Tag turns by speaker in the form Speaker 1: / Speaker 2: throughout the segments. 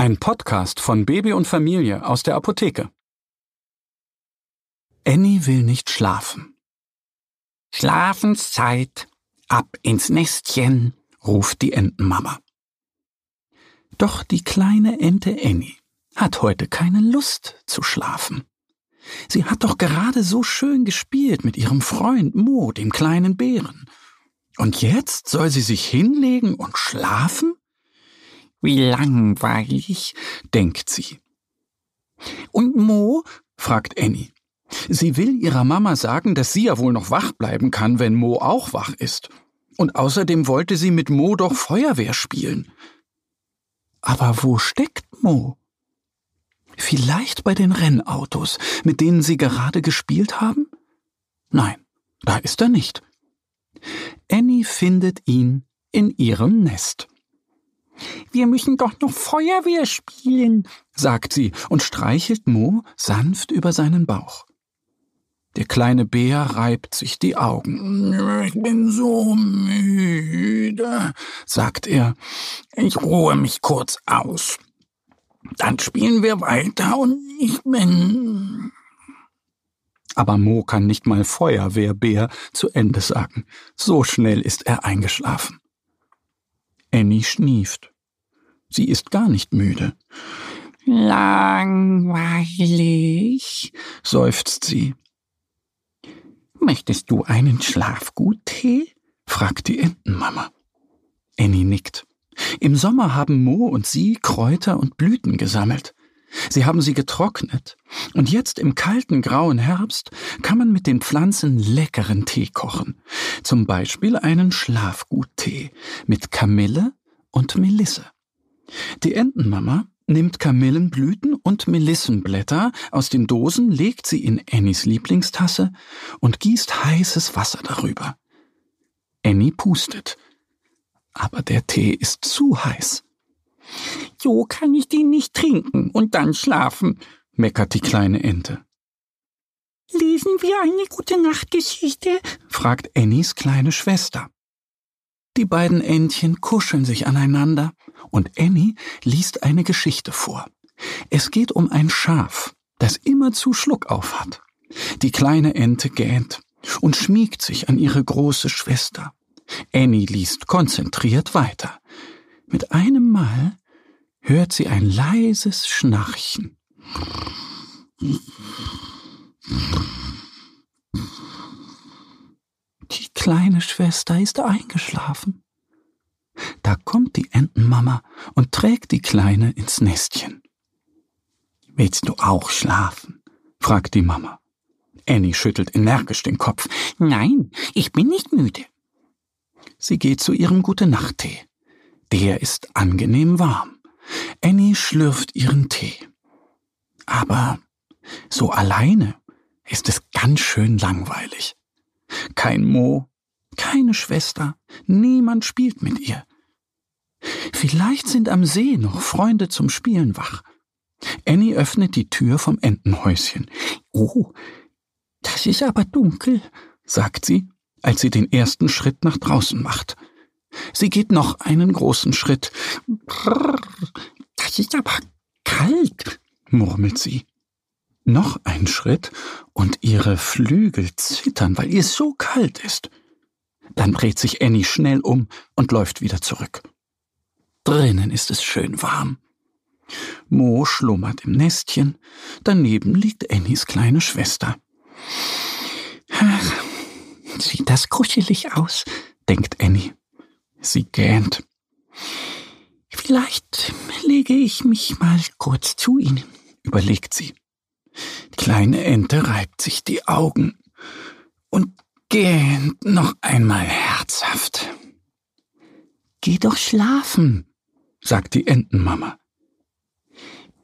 Speaker 1: Ein Podcast von Baby und Familie aus der Apotheke. Annie will nicht schlafen. Schlafenszeit, ab ins Nestchen, ruft die Entenmama. Doch die kleine Ente Annie hat heute keine Lust zu schlafen. Sie hat doch gerade so schön gespielt mit ihrem Freund Mo, dem kleinen Bären. Und jetzt soll sie sich hinlegen und schlafen? Wie langweilig, denkt sie. Und Mo? fragt Annie. Sie will ihrer Mama sagen, dass sie ja wohl noch wach bleiben kann, wenn Mo auch wach ist. Und außerdem wollte sie mit Mo doch Feuerwehr spielen. Aber wo steckt Mo? Vielleicht bei den Rennautos, mit denen sie gerade gespielt haben? Nein, da ist er nicht. Annie findet ihn in ihrem Nest. Wir müssen doch noch Feuerwehr spielen, sagt sie und streichelt Mo sanft über seinen Bauch. Der kleine Bär reibt sich die Augen. Ich bin so müde, sagt er. Ich ruhe mich kurz aus. Dann spielen wir weiter und ich bin. Aber Mo kann nicht mal Feuerwehrbär zu Ende sagen. So schnell ist er eingeschlafen. Annie schnieft. Sie ist gar nicht müde. Langweilig, seufzt sie. Möchtest du einen Schlafguttee? fragt die Entenmama. Annie nickt. Im Sommer haben Mo und sie Kräuter und Blüten gesammelt. Sie haben sie getrocknet, und jetzt im kalten grauen Herbst kann man mit den Pflanzen leckeren Tee kochen, zum Beispiel einen Schlafguttee mit Kamille und Melisse. Die Entenmama nimmt Kamillenblüten und Melissenblätter aus den Dosen, legt sie in Annies Lieblingstasse und gießt heißes Wasser darüber. Annie pustet. Aber der Tee ist zu heiß. So kann ich den nicht trinken und dann schlafen, meckert die kleine Ente. Lesen wir eine gute Nachtgeschichte? fragt Annies kleine Schwester. Die beiden Entchen kuscheln sich aneinander und Annie liest eine Geschichte vor. Es geht um ein Schaf, das immerzu Schluck auf hat. Die kleine Ente gähnt und schmiegt sich an ihre große Schwester. Annie liest konzentriert weiter. Mit einem Mal hört sie ein leises Schnarchen. Die kleine Schwester ist eingeschlafen. Da kommt die Entenmama und trägt die Kleine ins Nestchen. Willst du auch schlafen? fragt die Mama. Annie schüttelt energisch den Kopf. Nein, ich bin nicht müde. Sie geht zu ihrem Gute-Nacht-Tee. Der ist angenehm warm. Annie schlürft ihren Tee. Aber so alleine ist es ganz schön langweilig. Kein Mo, keine Schwester, niemand spielt mit ihr. Vielleicht sind am See noch Freunde zum Spielen wach. Annie öffnet die Tür vom Entenhäuschen. Oh, das ist aber dunkel, sagt sie, als sie den ersten Schritt nach draußen macht. Sie geht noch einen großen Schritt. Brrr, das ist aber kalt, murmelt sie. Noch ein Schritt und ihre Flügel zittern, weil ihr so kalt ist. Dann dreht sich Annie schnell um und läuft wieder zurück. Drinnen ist es schön warm. Mo schlummert im Nestchen, daneben liegt Annies kleine Schwester. Ach, sieht das kuschelig aus, denkt Annie. Sie gähnt. Vielleicht lege ich mich mal kurz zu Ihnen, überlegt sie. Die kleine Ente reibt sich die Augen und gähnt noch einmal herzhaft. Geh doch schlafen, sagt die Entenmama.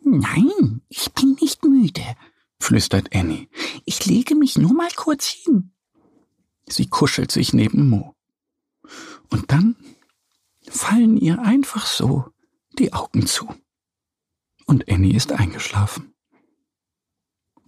Speaker 2: Nein, ich bin nicht müde,
Speaker 1: flüstert Annie.
Speaker 2: Ich lege mich nur mal kurz hin.
Speaker 1: Sie kuschelt sich neben Mo. Und dann fallen ihr einfach so die Augen zu. Und Annie ist eingeschlafen.